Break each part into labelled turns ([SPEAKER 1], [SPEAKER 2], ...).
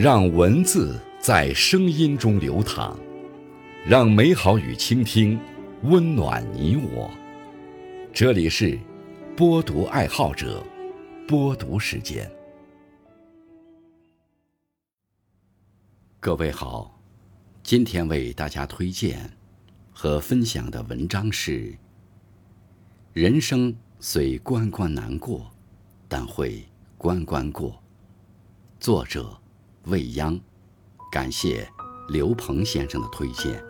[SPEAKER 1] 让文字在声音中流淌，让美好与倾听温暖你我。这里是播读爱好者播读时间。各位好，今天为大家推荐和分享的文章是：人生虽关关难过，但会关关过。作者。未央，感谢刘鹏先生的推荐。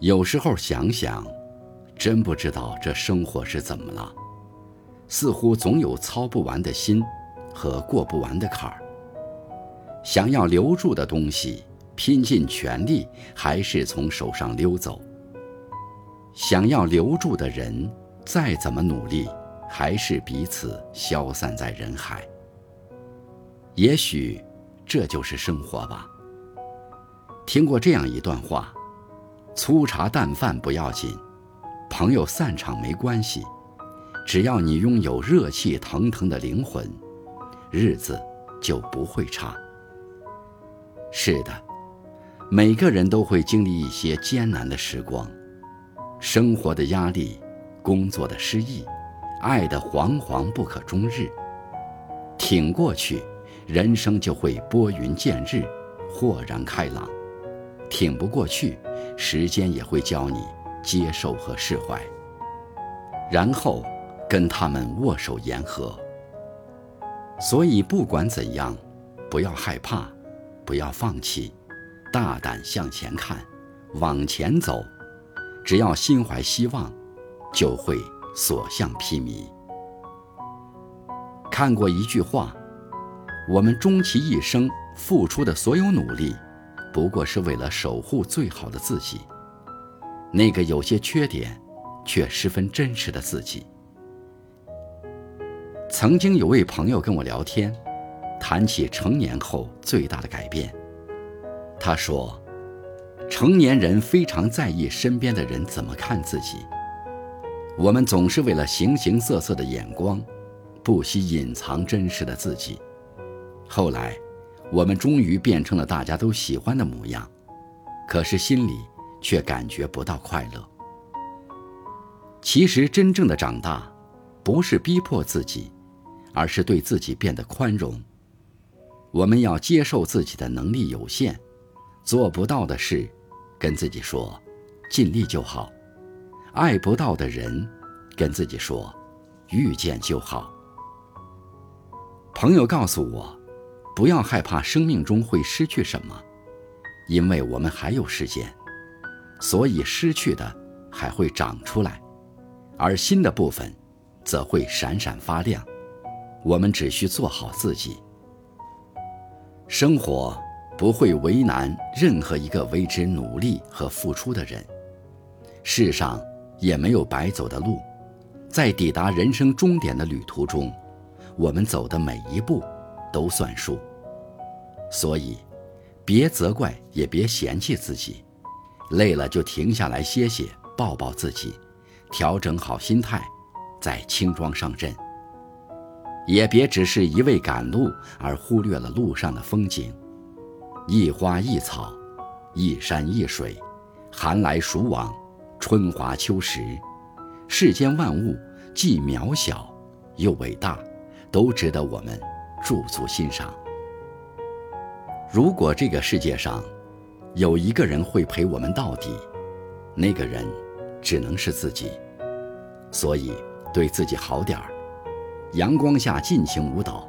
[SPEAKER 1] 有时候想想，真不知道这生活是怎么了。似乎总有操不完的心，和过不完的坎儿。想要留住的东西，拼尽全力还是从手上溜走；想要留住的人，再怎么努力，还是彼此消散在人海。也许，这就是生活吧。听过这样一段话：粗茶淡饭不要紧，朋友散场没关系。只要你拥有热气腾腾的灵魂，日子就不会差。是的，每个人都会经历一些艰难的时光，生活的压力，工作的失意，爱的惶惶不可终日。挺过去，人生就会拨云见日，豁然开朗；挺不过去，时间也会教你接受和释怀。然后。跟他们握手言和。所以不管怎样，不要害怕，不要放弃，大胆向前看，往前走。只要心怀希望，就会所向披靡。看过一句话：我们终其一生付出的所有努力，不过是为了守护最好的自己，那个有些缺点，却十分真实的自己。曾经有位朋友跟我聊天，谈起成年后最大的改变。他说，成年人非常在意身边的人怎么看自己。我们总是为了形形色色的眼光，不惜隐藏真实的自己。后来，我们终于变成了大家都喜欢的模样，可是心里却感觉不到快乐。其实，真正的长大，不是逼迫自己。而是对自己变得宽容。我们要接受自己的能力有限，做不到的事，跟自己说，尽力就好；爱不到的人，跟自己说，遇见就好。朋友告诉我，不要害怕生命中会失去什么，因为我们还有时间，所以失去的还会长出来，而新的部分，则会闪闪发亮。我们只需做好自己。生活不会为难任何一个为之努力和付出的人，世上也没有白走的路，在抵达人生终点的旅途中，我们走的每一步都算数。所以，别责怪，也别嫌弃自己，累了就停下来歇歇，抱抱自己，调整好心态，再轻装上阵。也别只是一味赶路而忽略了路上的风景，一花一草，一山一水，寒来暑往，春华秋实，世间万物既渺小又伟大，都值得我们驻足欣赏。如果这个世界上有一个人会陪我们到底，那个人只能是自己。所以，对自己好点儿。阳光下尽情舞蹈，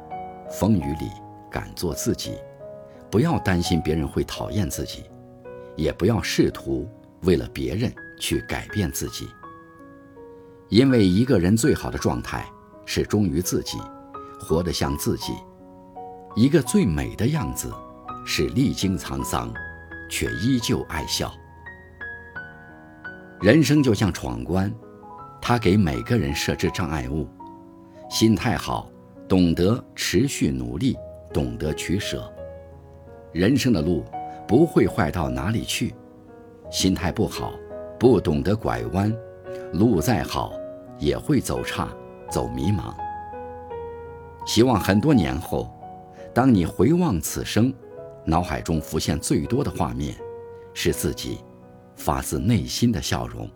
[SPEAKER 1] 风雨里敢做自己，不要担心别人会讨厌自己，也不要试图为了别人去改变自己。因为一个人最好的状态是忠于自己，活得像自己。一个最美的样子是历经沧桑，却依旧爱笑。人生就像闯关，它给每个人设置障碍物。心态好，懂得持续努力，懂得取舍，人生的路不会坏到哪里去；心态不好，不懂得拐弯，路再好也会走差，走迷茫。希望很多年后，当你回望此生，脑海中浮现最多的画面，是自己发自内心的笑容。